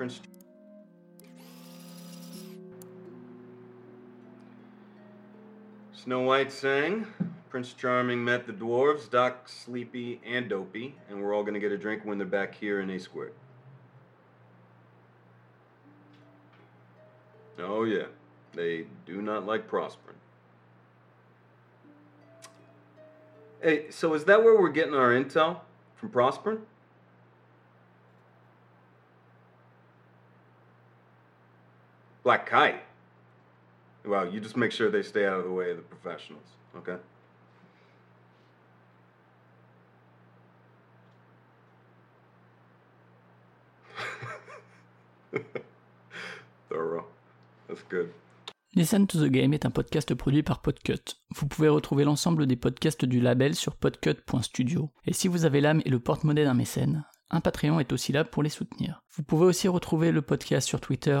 Prince. Snow White sang. Prince Charming met the dwarves, Doc, Sleepy, and Dopey, and we're all gonna get a drink when they're back here in A Squared. Oh, yeah. They do not like prospering. Hey, so is that where we're getting our intel? From prospering? Black Kite? Listen to the Game est un podcast produit par Podcut. Vous pouvez retrouver l'ensemble des podcasts du label sur podcut.studio. Et si vous avez l'âme et le porte-monnaie d'un mécène, un Patreon est aussi là pour les soutenir. Vous pouvez aussi retrouver le podcast sur Twitter,